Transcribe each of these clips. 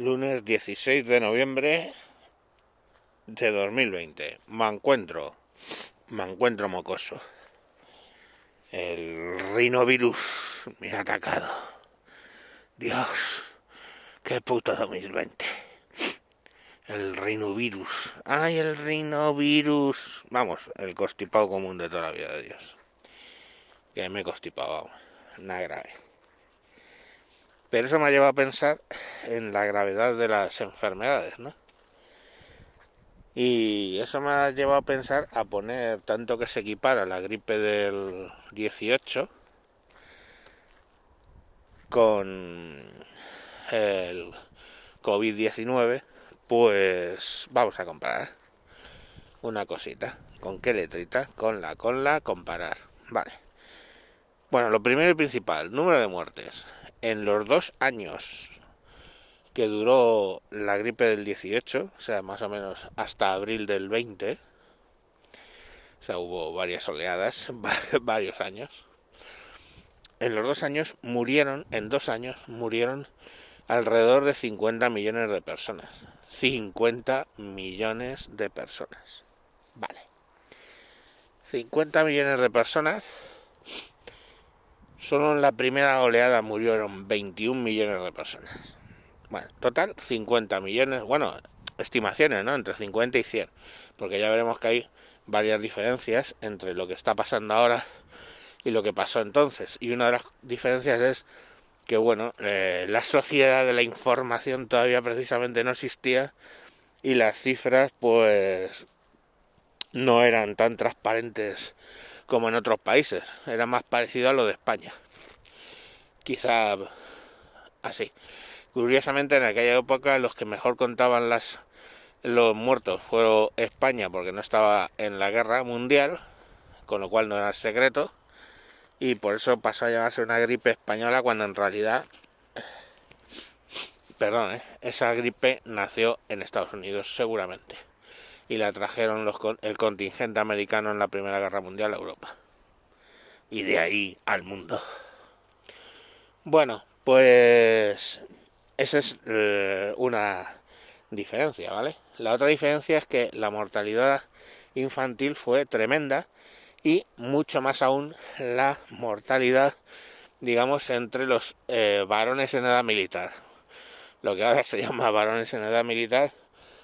lunes 16 de noviembre de 2020. Me encuentro, me encuentro mocoso. El rinovirus me ha atacado. Dios, qué puto 2020. El rinovirus. Ay, el rinovirus. Vamos, el constipado común de toda la vida de Dios. Que me he constipado, vamos. Nada grave. Pero eso me ha llevado a pensar en la gravedad de las enfermedades, ¿no? Y eso me ha llevado a pensar a poner tanto que se equipara la gripe del 18 con el COVID-19, pues vamos a comparar una cosita. ¿Con qué letrita? Con la, con la, comparar. Vale. Bueno, lo primero y principal, número de muertes en los dos años que duró la gripe del 18, o sea, más o menos hasta abril del 20, o sea, hubo varias oleadas, varios años. En los dos años murieron, en dos años murieron alrededor de 50 millones de personas. 50 millones de personas. Vale. 50 millones de personas Solo en la primera oleada murieron 21 millones de personas. Bueno, total 50 millones, bueno, estimaciones, ¿no? Entre 50 y 100, porque ya veremos que hay varias diferencias entre lo que está pasando ahora y lo que pasó entonces. Y una de las diferencias es que, bueno, eh, la sociedad de la información todavía precisamente no existía y las cifras, pues, no eran tan transparentes como en otros países. Era más parecido a lo de España. Quizá así. Curiosamente, en aquella época los que mejor contaban las los muertos fueron España porque no estaba en la guerra mundial, con lo cual no era secreto, y por eso pasó a llamarse una gripe española cuando en realidad, perdón, ¿eh? esa gripe nació en Estados Unidos seguramente y la trajeron los, el contingente americano en la Primera Guerra Mundial a Europa. Y de ahí al mundo. Bueno, pues esa es eh, una diferencia, ¿vale? La otra diferencia es que la mortalidad infantil fue tremenda y mucho más aún la mortalidad, digamos, entre los eh, varones en edad militar. Lo que ahora se llama varones en edad militar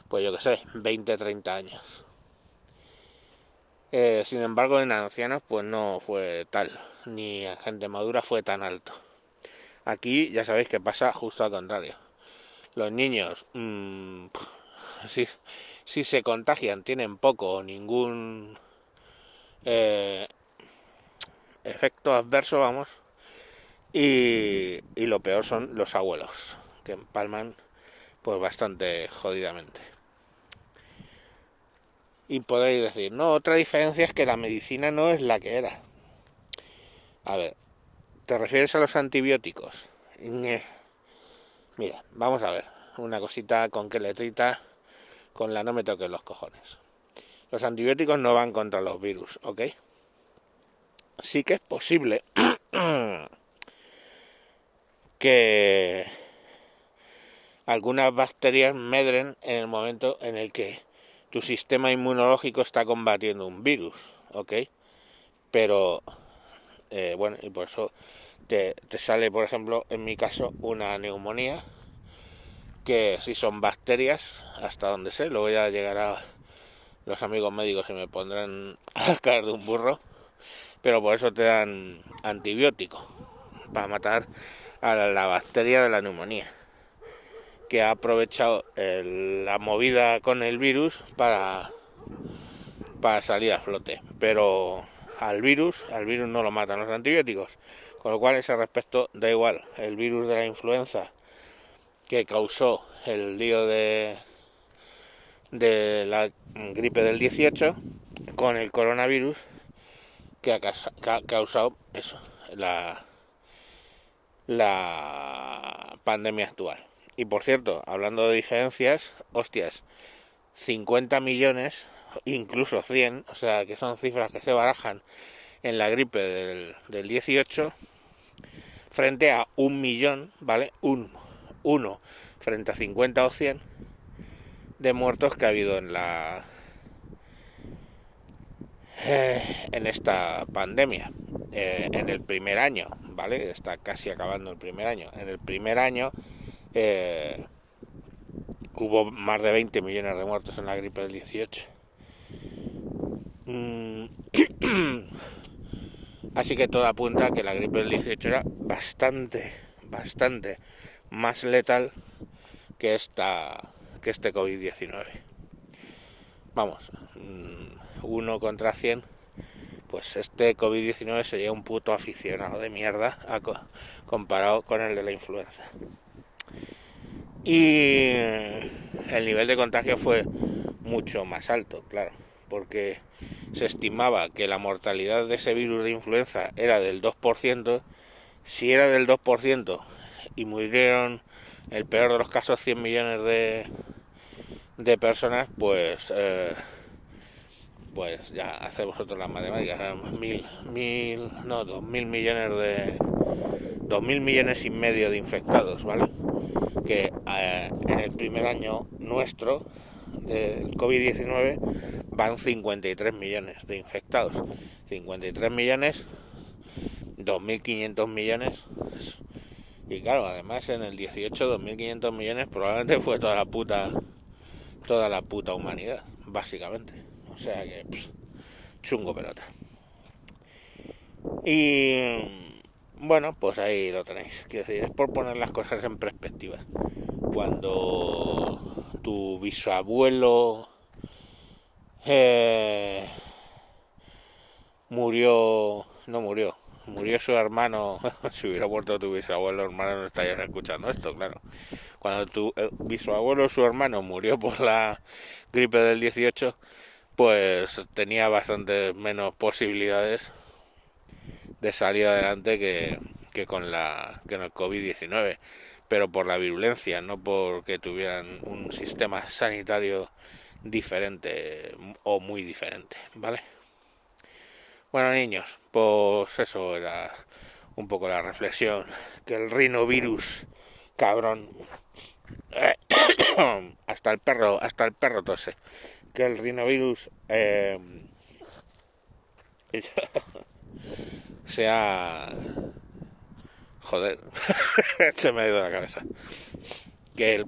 pues yo que sé, 20, 30 años. Eh, sin embargo, en ancianos pues no fue tal, ni en gente madura fue tan alto. Aquí ya sabéis que pasa justo al contrario. Los niños, mmm, si, si, se contagian, tienen poco o ningún eh, efecto adverso, vamos. Y, y lo peor son los abuelos, que empalman pues bastante jodidamente y podréis decir, no, otra diferencia es que la medicina no es la que era. A ver, ¿te refieres a los antibióticos? Mira, vamos a ver, una cosita con qué letrita, con la no me toques los cojones. Los antibióticos no van contra los virus, ¿ok? Sí que es posible que algunas bacterias medren en el momento en el que tu sistema inmunológico está combatiendo un virus, ¿ok? Pero, eh, bueno, y por eso te, sale, por ejemplo, en mi caso, una neumonía, que si son bacterias, hasta donde sé, luego ya llegará los amigos médicos y me pondrán a caer de un burro, pero por eso te dan antibiótico, para matar a la bacteria de la neumonía que ha aprovechado la movida con el virus para, para salir a flote. Pero al virus, al virus no lo matan los antibióticos. Con lo cual, ese respecto da igual. El virus de la influenza que causó el lío de, de la gripe del 18 con el coronavirus que ha, causado eso, la, la pandemia actual. Y por cierto, hablando de diferencias, hostias, 50 millones, incluso 100, o sea que son cifras que se barajan en la gripe del, del 18, frente a un millón, ¿vale? Un, uno frente a 50 o 100 de muertos que ha habido en la eh, en esta pandemia eh, en el primer año vale está casi acabando el primer año en el primer año eh, hubo más de 20 millones de muertos en la gripe del 18 mm, así que todo apunta a que la gripe del 18 era bastante bastante más letal que esta que este COVID-19. Vamos, mm, uno contra 100, pues este COVID-19 sería un puto aficionado de mierda comparado con el de la influenza. Y el nivel de contagio fue mucho más alto, claro, porque se estimaba que la mortalidad de ese virus de influenza era del 2%, si era del 2% y murieron, el peor de los casos, 100 millones de, de personas, pues, eh, pues ya hacemos vosotros las matemáticas, mil, mil, no, dos mil millones de, dos mil millones y medio de infectados, ¿vale? Que eh, en el primer año nuestro del COVID-19 van 53 millones de infectados. 53 millones, 2.500 millones y claro, además en el 18, 2.500 millones probablemente fue toda la puta, toda la puta humanidad, básicamente. O sea que, chungo pelota. Y bueno, pues ahí lo tenéis. Quiero decir, es por poner las cosas en perspectiva. Cuando tu bisabuelo eh, murió, no murió, murió su hermano, si hubiera muerto tu bisabuelo hermano no estarías escuchando esto, claro. Cuando tu eh, bisabuelo su hermano murió por la gripe del 18, pues tenía bastante menos posibilidades de salir adelante que, que con la que el COVID-19, pero por la virulencia, no porque tuvieran un sistema sanitario diferente o muy diferente, ¿vale? Bueno, niños, pues eso era un poco la reflexión. Que el rinovirus, cabrón. hasta el perro, hasta el perro tose. Que el rinovirus eh, sea. Joder, se me ha ido la cabeza. Que el,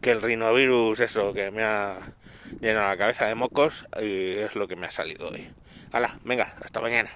que el rinovirus, eso, que me ha llenado la cabeza de mocos, y es lo que me ha salido hoy. Hala, venga, hasta mañana.